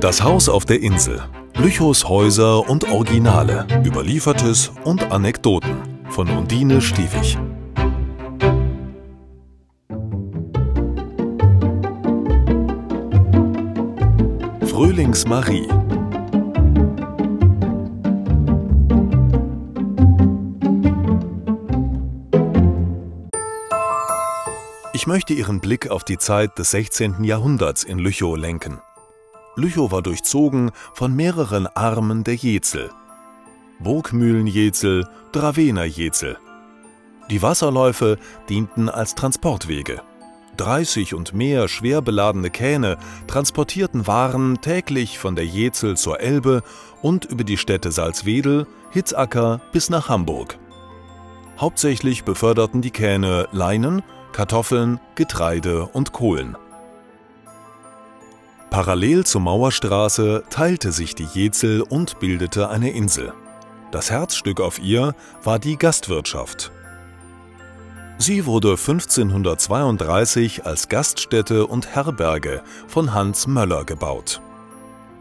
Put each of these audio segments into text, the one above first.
Das Haus auf der Insel. Lüchows Häuser und Originale. Überliefertes und Anekdoten. Von Undine Stiefig. Frühlings Marie. Ich möchte Ihren Blick auf die Zeit des 16. Jahrhunderts in Lüchow lenken. Lüchow war durchzogen von mehreren Armen der Jezel. Burgmühlen-Jezel, Dravener-Jezel. Die Wasserläufe dienten als Transportwege. 30 und mehr schwer beladene Kähne transportierten Waren täglich von der Jezel zur Elbe und über die Städte Salzwedel, Hitzacker bis nach Hamburg. Hauptsächlich beförderten die Kähne Leinen, Kartoffeln, Getreide und Kohlen. Parallel zur Mauerstraße teilte sich die Jezel und bildete eine Insel. Das Herzstück auf ihr war die Gastwirtschaft. Sie wurde 1532 als Gaststätte und Herberge von Hans Möller gebaut.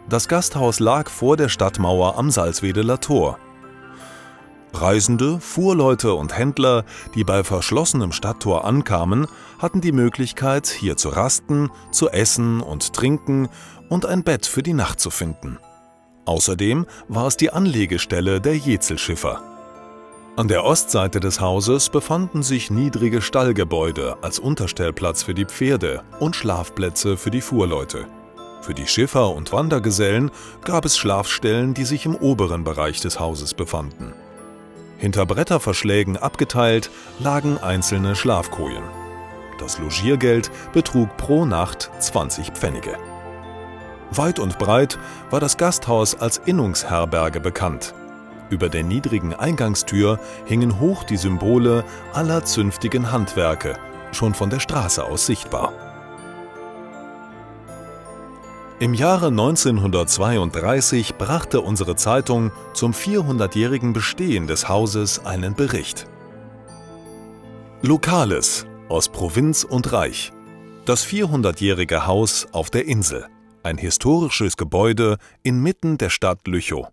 Das Gasthaus lag vor der Stadtmauer am Salzwedeler Tor. Reisende, Fuhrleute und Händler, die bei verschlossenem Stadttor ankamen, hatten die Möglichkeit, hier zu rasten, zu essen und trinken und ein Bett für die Nacht zu finden. Außerdem war es die Anlegestelle der Jezelschiffer. An der Ostseite des Hauses befanden sich niedrige Stallgebäude als Unterstellplatz für die Pferde und Schlafplätze für die Fuhrleute. Für die Schiffer und Wandergesellen gab es Schlafstellen, die sich im oberen Bereich des Hauses befanden. Hinter Bretterverschlägen abgeteilt lagen einzelne Schlafkojen. Das Logiergeld betrug pro Nacht 20 Pfennige. Weit und breit war das Gasthaus als Innungsherberge bekannt. Über der niedrigen Eingangstür hingen hoch die Symbole aller zünftigen Handwerke, schon von der Straße aus sichtbar. Im Jahre 1932 brachte unsere Zeitung zum 400-jährigen Bestehen des Hauses einen Bericht. Lokales aus Provinz und Reich. Das 400-jährige Haus auf der Insel. Ein historisches Gebäude inmitten der Stadt Lüchow.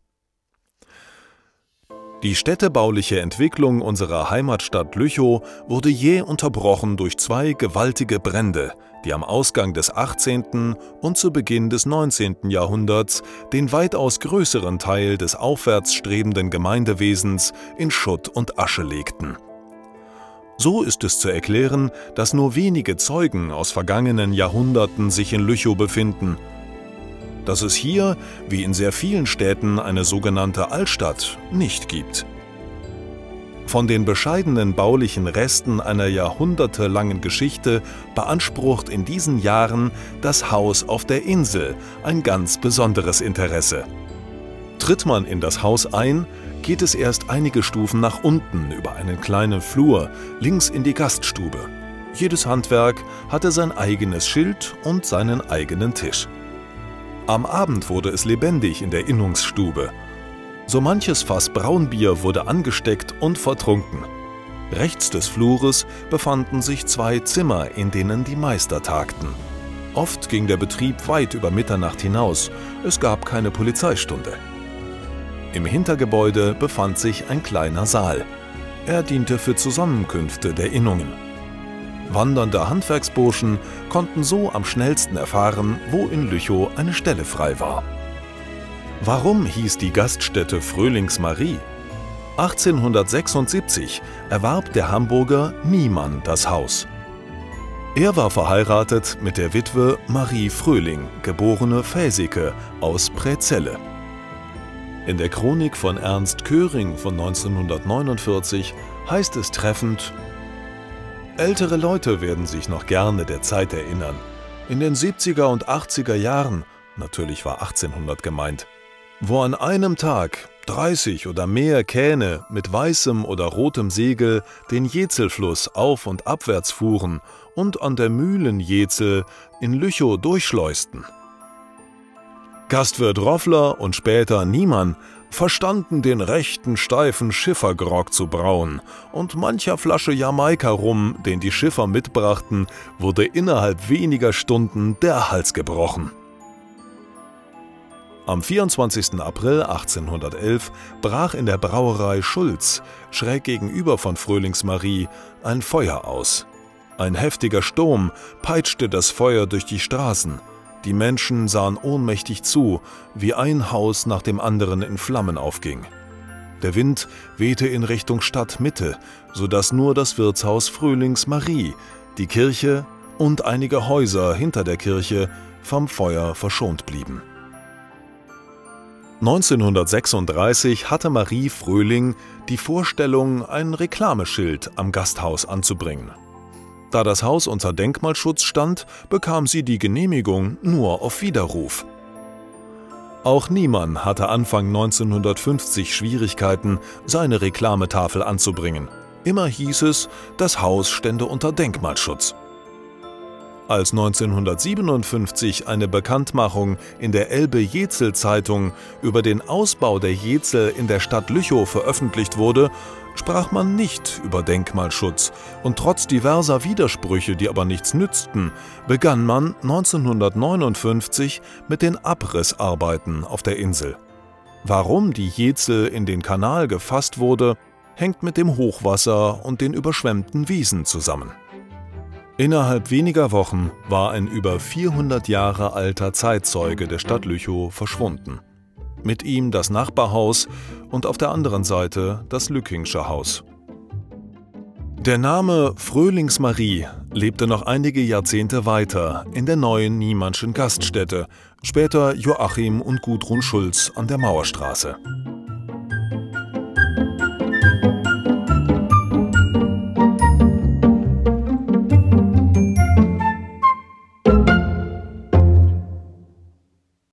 Die städtebauliche Entwicklung unserer Heimatstadt Lüchow wurde jäh unterbrochen durch zwei gewaltige Brände, die am Ausgang des 18. und zu Beginn des 19. Jahrhunderts den weitaus größeren Teil des aufwärts strebenden Gemeindewesens in Schutt und Asche legten. So ist es zu erklären, dass nur wenige Zeugen aus vergangenen Jahrhunderten sich in Lüchow befinden – dass es hier, wie in sehr vielen Städten, eine sogenannte Altstadt nicht gibt. Von den bescheidenen baulichen Resten einer jahrhundertelangen Geschichte beansprucht in diesen Jahren das Haus auf der Insel ein ganz besonderes Interesse. Tritt man in das Haus ein, geht es erst einige Stufen nach unten über einen kleinen Flur links in die Gaststube. Jedes Handwerk hatte sein eigenes Schild und seinen eigenen Tisch. Am Abend wurde es lebendig in der Innungsstube. So manches Fass Braunbier wurde angesteckt und vertrunken. Rechts des Flures befanden sich zwei Zimmer, in denen die Meister tagten. Oft ging der Betrieb weit über Mitternacht hinaus, es gab keine Polizeistunde. Im Hintergebäude befand sich ein kleiner Saal. Er diente für Zusammenkünfte der Innungen. Wandernde Handwerksburschen konnten so am schnellsten erfahren, wo in Lüchow eine Stelle frei war. Warum hieß die Gaststätte Fröhlings Marie? 1876 erwarb der Hamburger Niemann das Haus. Er war verheiratet mit der Witwe Marie Fröhling, geborene Fäsike aus Präzelle. In der Chronik von Ernst Köring von 1949 heißt es treffend, Ältere Leute werden sich noch gerne der Zeit erinnern. In den 70er und 80er Jahren, natürlich war 1800 gemeint, wo an einem Tag 30 oder mehr Kähne mit weißem oder rotem Segel den Jezelfluss auf und abwärts fuhren und an der Mühlenjezel in Lüchow durchschleusten. Gastwirt Roffler und später Niemann verstanden den rechten steifen Schiffergrog zu brauen, und mancher Flasche Jamaika-Rum, den die Schiffer mitbrachten, wurde innerhalb weniger Stunden der Hals gebrochen. Am 24. April 1811 brach in der Brauerei Schulz, schräg gegenüber von Fröhlingsmarie, ein Feuer aus. Ein heftiger Sturm peitschte das Feuer durch die Straßen. Die Menschen sahen ohnmächtig zu, wie ein Haus nach dem anderen in Flammen aufging. Der Wind wehte in Richtung Stadtmitte, sodass nur das Wirtshaus Frühlingsmarie, die Kirche und einige Häuser hinter der Kirche vom Feuer verschont blieben. 1936 hatte Marie Fröhling die Vorstellung, ein Reklameschild am Gasthaus anzubringen. Da das Haus unter Denkmalschutz stand, bekam sie die Genehmigung nur auf Widerruf. Auch Niemann hatte Anfang 1950 Schwierigkeiten, seine Reklametafel anzubringen. Immer hieß es, das Haus stände unter Denkmalschutz. Als 1957 eine Bekanntmachung in der Elbe-Jezel-Zeitung über den Ausbau der Jezel in der Stadt Lüchow veröffentlicht wurde, sprach man nicht über Denkmalschutz und trotz diverser Widersprüche, die aber nichts nützten, begann man 1959 mit den Abrissarbeiten auf der Insel. Warum die Jezel in den Kanal gefasst wurde, hängt mit dem Hochwasser und den überschwemmten Wiesen zusammen. Innerhalb weniger Wochen war ein über 400 Jahre alter Zeitzeuge der Stadt Lüchow verschwunden. Mit ihm das Nachbarhaus und auf der anderen Seite das Lückingsche Haus. Der Name Fröhlingsmarie lebte noch einige Jahrzehnte weiter in der neuen Niemannschen Gaststätte, später Joachim und Gudrun Schulz an der Mauerstraße.